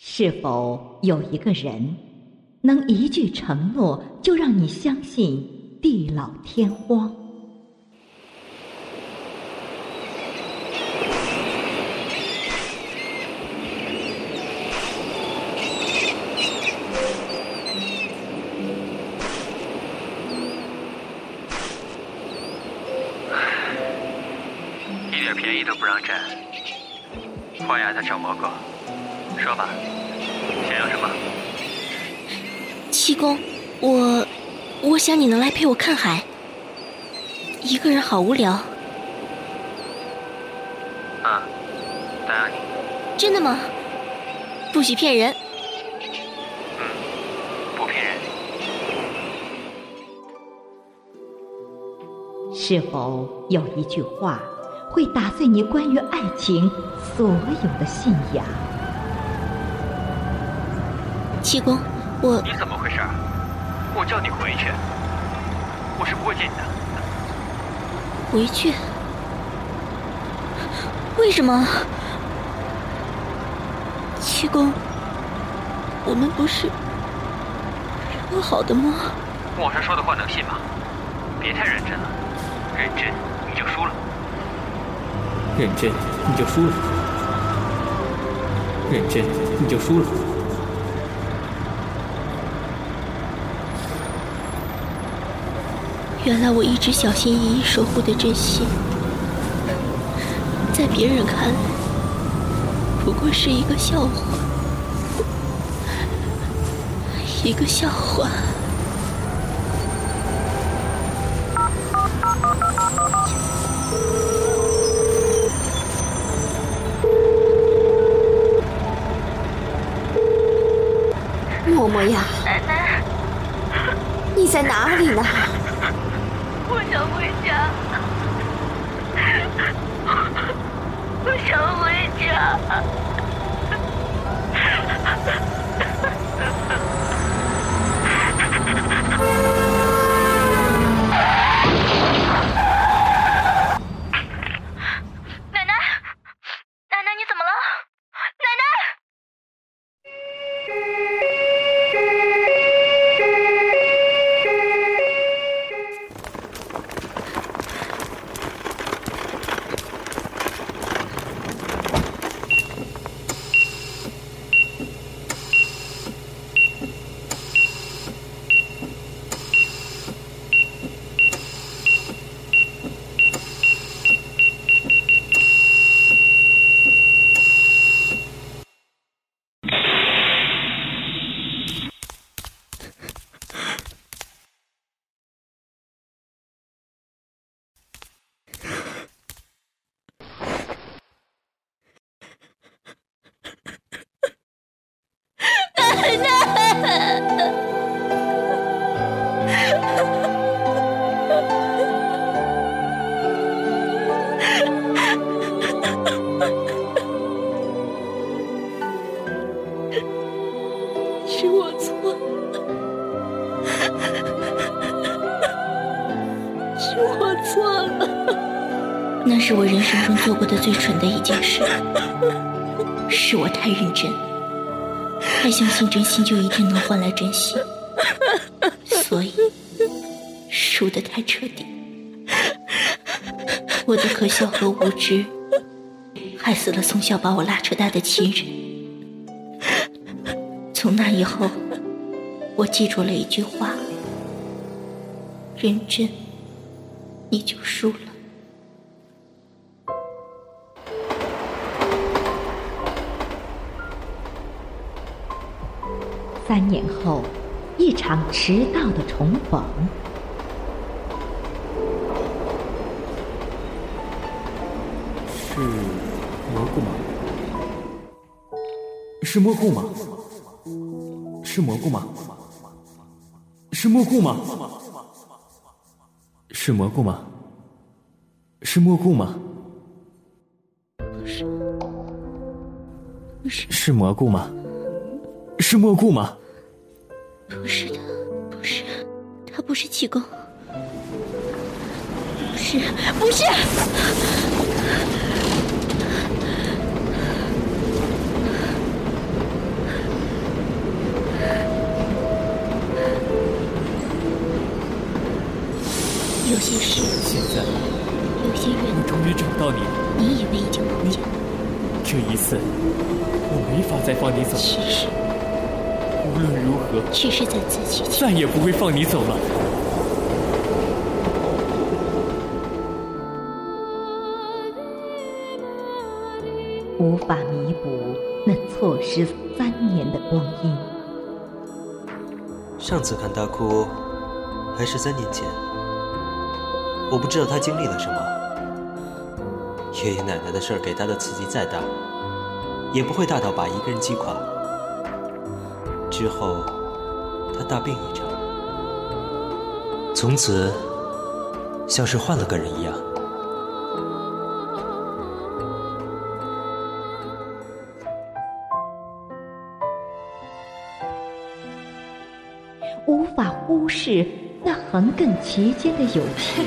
是否有一个人，能一句承诺就让你相信地老天荒？一点便宜都不让占，荒崖在找蘑菇，说吧，想要什么？七公，我我想你能来陪我看海，一个人好无聊。啊，答应你。真的吗？不许骗人。嗯，不骗人。是否有一句话会打碎你关于爱情所有的信仰？七公，我你怎么回事？我叫你回去，我是不会见你的。回去？为什么？七公，我们不是说好的吗？网上说的话能信吗？别太认真了，认真你就输了。认真你就输了，认真你就输了。原来我一直小心翼翼守护的真心，在别人看来不过是一个笑话，一个笑话。嬷嬷呀，奶奶，你在哪里呢？我想回家，我想回家。奶奶，奶奶，你怎么了？奶奶！我错了，是我错了。那是我人生中做过的最蠢的一件事，是我太认真，太相信真心就一定能换来真心，所以输得太彻底。我的可笑和无知，害死了从小把我拉扯大的亲人。从那以后，我记住了一句话：认真，你就输了。三年后，一场迟到的重逢。是蘑菇吗？是蘑菇吗？是蘑菇吗？是蘑菇吗？是蘑菇吗？是蘑菇吗？不是，是蘑菇吗？是蘑菇吗？不是的，不是，他不是气功，不是，不是。到你。你以为已经碰见，这一次，我没法再放你走。其实无论如何，只是在自欺欺再也不会放你走了。无法弥补那错失三年的光阴。上次看他哭，还是三年前。我不知道他经历了什么。爷爷奶奶的事儿给他的刺激再大，也不会大到把一个人击垮。之后，他大病一场，从此像是换了个人一样。无法忽视那横亘其间的友情。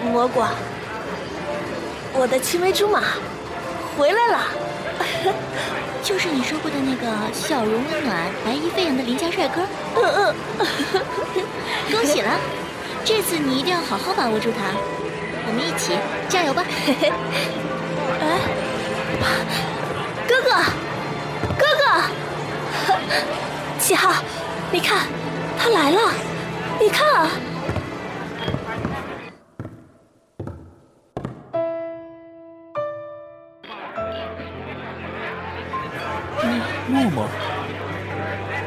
蘑菇，我的青梅竹马回来了。就是你说过的那个笑容温暖、白衣飞扬的邻家帅哥。嗯嗯，恭喜了，这次你一定要好好把握住他。我们一起加油吧！哎，哥哥，哥哥，七号，你看，他来了，你看啊。默默，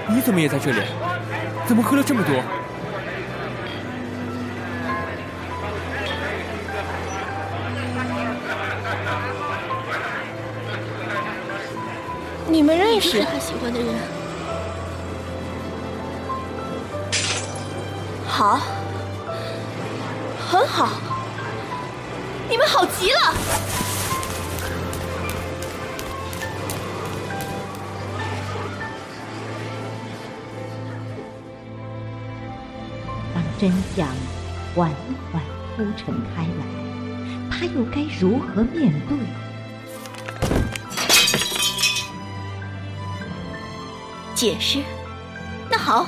你怎么也在这里？怎么喝了这么多？你们认识？他喜欢的人。好，很好，你们好极了。真相缓缓铺陈开来，他又该如何面对？解释？那好，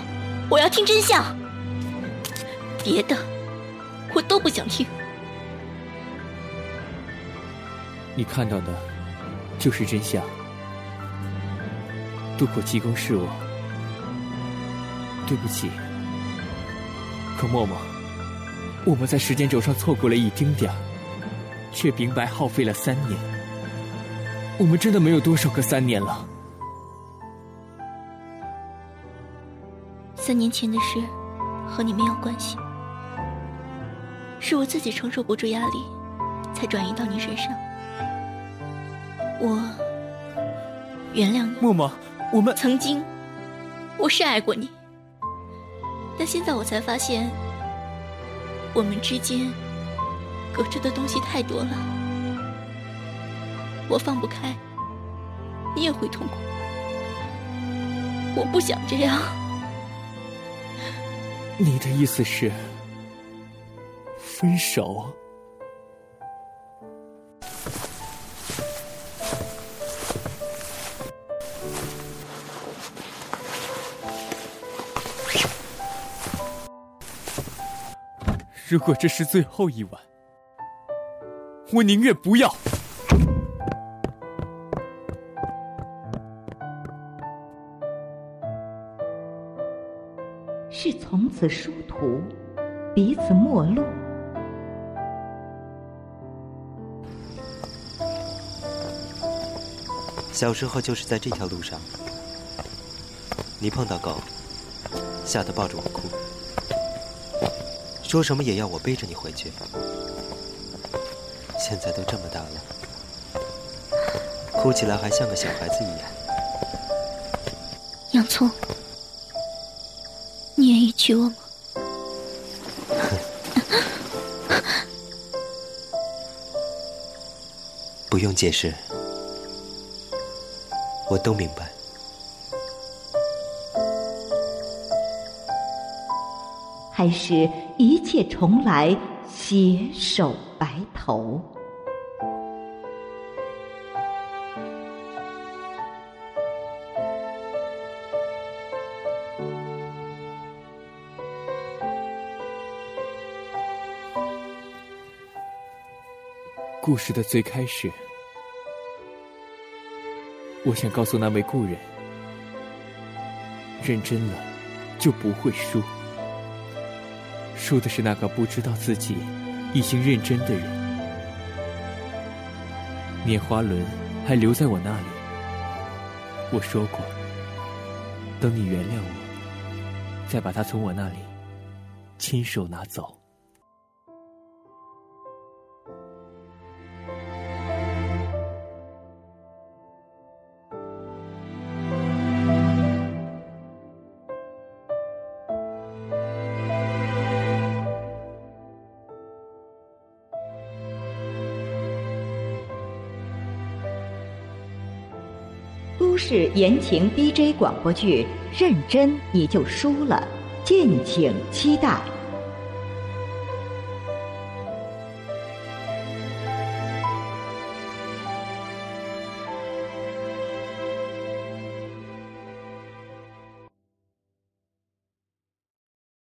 我要听真相。别的，我都不想听。你看到的，就是真相。渡口济公是我，对不起。可默默，我们在时间轴上错过了一丁点儿，却平白耗费了三年。我们真的没有多少个三年了。三年前的事和你没有关系，是我自己承受不住压力，才转移到你身上。我原谅你。默默，我们曾经，我是爱过你，但现在我才发现，我们之间隔着的东西太多了。我放不开，你也会痛苦。我不想这样。你的意思是分手？如果这是最后一晚，我宁愿不要。是从此殊途，彼此陌路。小时候就是在这条路上，你碰到狗，吓得抱着我哭，说什么也要我背着你回去。现在都这么大了，哭起来还像个小孩子一样。洋葱，你愿意娶我吗？不用解释，我都明白。还是一切重来，携手白头。故事的最开始，我想告诉那位故人：认真了，就不会输。输的是那个不知道自己已经认真的人。拈花轮还留在我那里。我说过，等你原谅我，再把它从我那里亲手拿走。都市言情 DJ 广播剧《认真你就输了》，敬请期待。